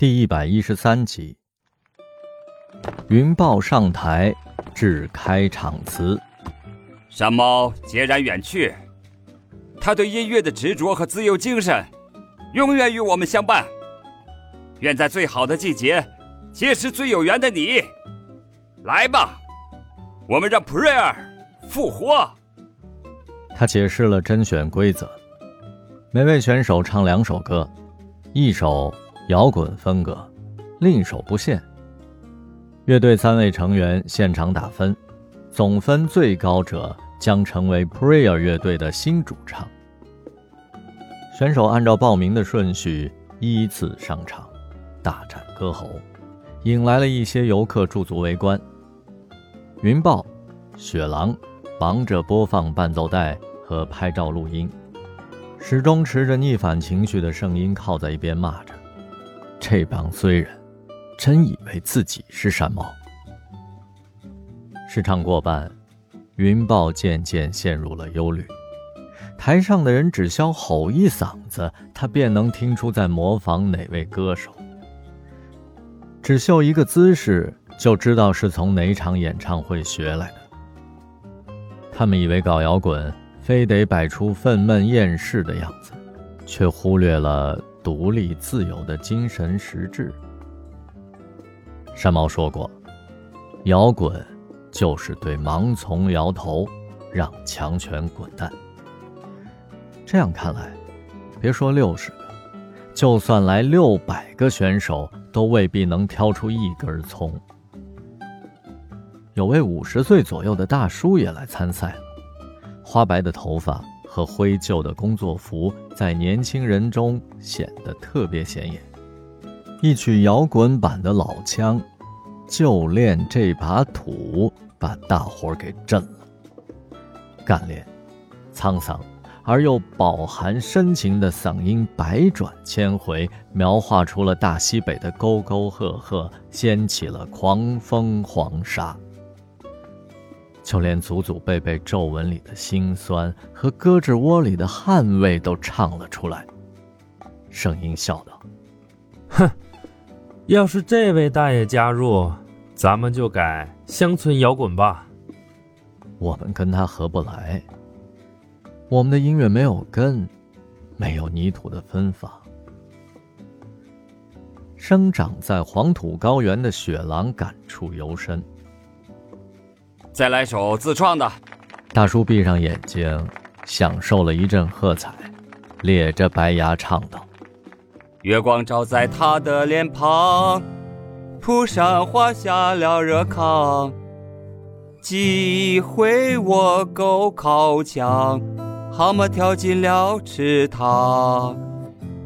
第一百一十三集，云豹上台致开场词。山猫孑然远去，他对音乐的执着和自由精神，永远与我们相伴。愿在最好的季节，结识最有缘的你。来吧，我们让 Prayer 复活。他解释了甄选规则：每位选手唱两首歌，一首。摇滚风格，另手不限。乐队三位成员现场打分，总分最高者将成为 Prayer 乐队的新主唱。选手按照报名的顺序依次上场，大展歌喉，引来了一些游客驻足围观。云豹、雪狼忙着播放伴奏带和拍照录音，始终持着逆反情绪的声音靠在一边骂着。这帮衰人，真以为自己是山猫。时唱过半，云豹渐渐陷入了忧虑。台上的人只消吼一嗓子，他便能听出在模仿哪位歌手。只秀一个姿势，就知道是从哪场演唱会学来的。他们以为搞摇滚，非得摆出愤懑厌世的样子，却忽略了。独立自由的精神实质。山猫说过：“摇滚就是对盲从摇头，让强权滚蛋。”这样看来，别说六十个，就算来六百个选手，都未必能挑出一根葱。有位五十岁左右的大叔也来参赛了，花白的头发。和灰旧的工作服在年轻人中显得特别显眼。一曲摇滚版的老腔，就练这把土，把大伙儿给震了。干练、沧桑而又饱含深情的嗓音，百转千回，描画出了大西北的沟沟壑壑，掀起了狂风黄沙。就连祖祖辈辈皱纹里的辛酸和胳肢窝里的汗味都唱了出来。声音笑道：“哼，要是这位大爷加入，咱们就改乡村摇滚吧。我们跟他合不来，我们的音乐没有根，没有泥土的芬芳。生长在黄土高原的雪狼感触尤深。”再来首自创的。大叔闭上眼睛，享受了一阵喝彩，咧着白牙唱道：“月光照在他的脸庞，蒲扇滑下了热炕。几回我够靠墙，蛤蟆跳进了池塘。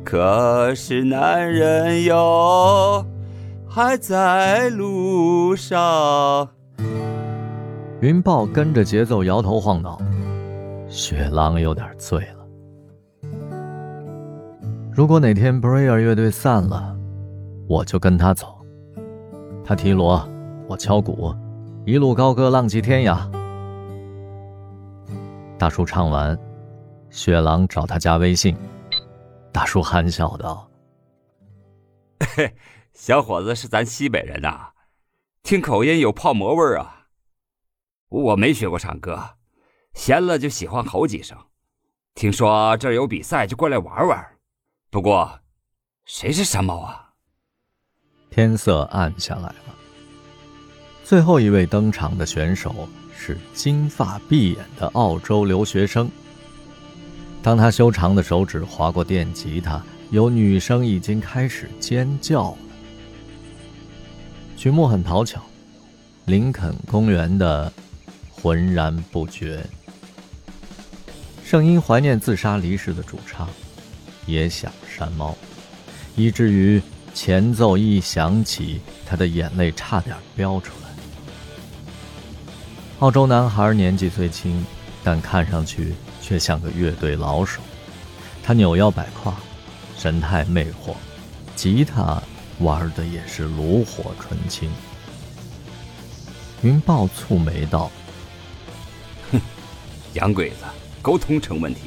可是男人哟，还在路上。”云豹跟着节奏摇头晃脑，雪狼有点醉了。如果哪天 Prayer 乐队散了，我就跟他走。他提锣，我敲鼓，一路高歌浪迹天涯。大叔唱完，雪狼找他加微信。大叔憨笑道：“，小伙子是咱西北人呐，听口音有泡馍味儿啊。”我没学过唱歌，闲了就喜欢吼几声。听说这儿有比赛，就过来玩玩。不过，谁是山猫啊？天色暗下来了。最后一位登场的选手是金发碧眼的澳洲留学生。当他修长的手指划过电吉他，有女生已经开始尖叫了。曲目很讨巧，林肯公园的。浑然不觉。圣音怀念自杀离世的主唱，也想山猫，以至于前奏一响起，他的眼泪差点飙出来。澳洲男孩年纪虽轻，但看上去却像个乐队老手。他扭腰摆胯，神态魅惑，吉他玩的也是炉火纯青。云豹蹙眉道。洋鬼子沟通成问题，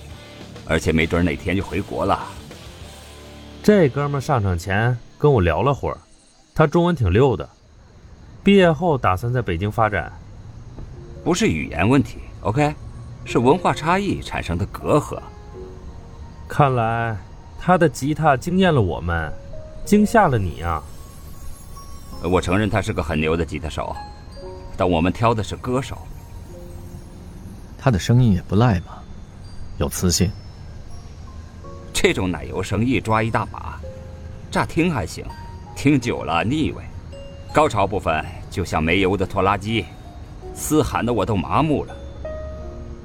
而且没准哪天就回国了。这哥们上场前跟我聊了会儿，他中文挺溜的，毕业后打算在北京发展。不是语言问题，OK，是文化差异产生的隔阂。看来他的吉他惊艳了我们，惊吓了你啊！我承认他是个很牛的吉他手，但我们挑的是歌手。他的声音也不赖嘛，有磁性。这种奶油声一抓一大把，乍听还行，听久了腻味。高潮部分就像没油的拖拉机，嘶喊的我都麻木了。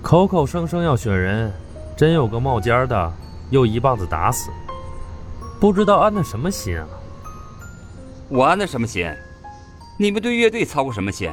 口口声声要选人，真有个冒尖的，又一棒子打死。不知道安的什么心啊？我安的什么心？你们对乐队操过什么心？